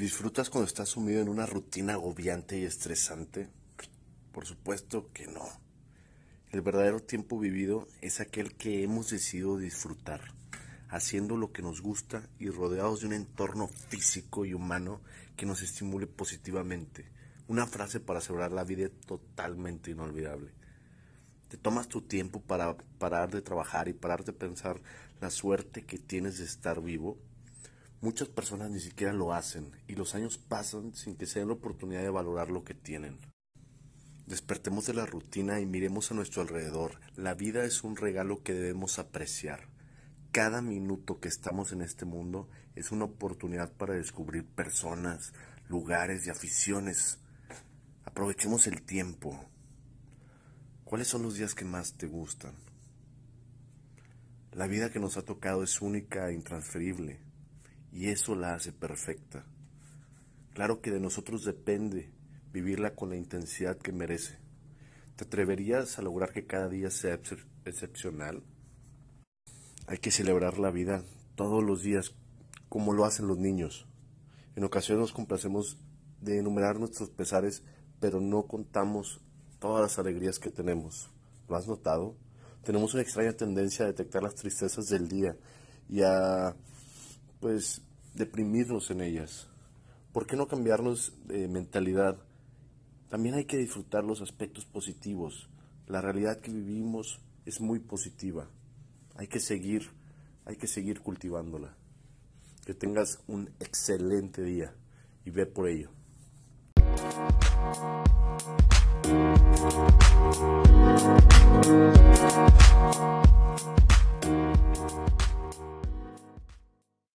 ¿Disfrutas cuando estás sumido en una rutina agobiante y estresante? Por supuesto que no. El verdadero tiempo vivido es aquel que hemos decidido disfrutar, haciendo lo que nos gusta y rodeados de un entorno físico y humano que nos estimule positivamente. Una frase para celebrar la vida totalmente inolvidable. Te tomas tu tiempo para parar de trabajar y parar de pensar la suerte que tienes de estar vivo Muchas personas ni siquiera lo hacen y los años pasan sin que se den la oportunidad de valorar lo que tienen. Despertemos de la rutina y miremos a nuestro alrededor. La vida es un regalo que debemos apreciar. Cada minuto que estamos en este mundo es una oportunidad para descubrir personas, lugares y aficiones. Aprovechemos el tiempo. ¿Cuáles son los días que más te gustan? La vida que nos ha tocado es única e intransferible y eso la hace perfecta. Claro que de nosotros depende vivirla con la intensidad que merece. ¿Te atreverías a lograr que cada día sea excepcional? Hay que celebrar la vida todos los días como lo hacen los niños. En ocasiones nos complacemos de enumerar nuestros pesares, pero no contamos todas las alegrías que tenemos. ¿Lo has notado? Tenemos una extraña tendencia a detectar las tristezas del día y a pues deprimirnos en ellas. ¿Por qué no cambiarnos de mentalidad? También hay que disfrutar los aspectos positivos. La realidad que vivimos es muy positiva. Hay que seguir, hay que seguir cultivándola. Que tengas un excelente día y ve por ello.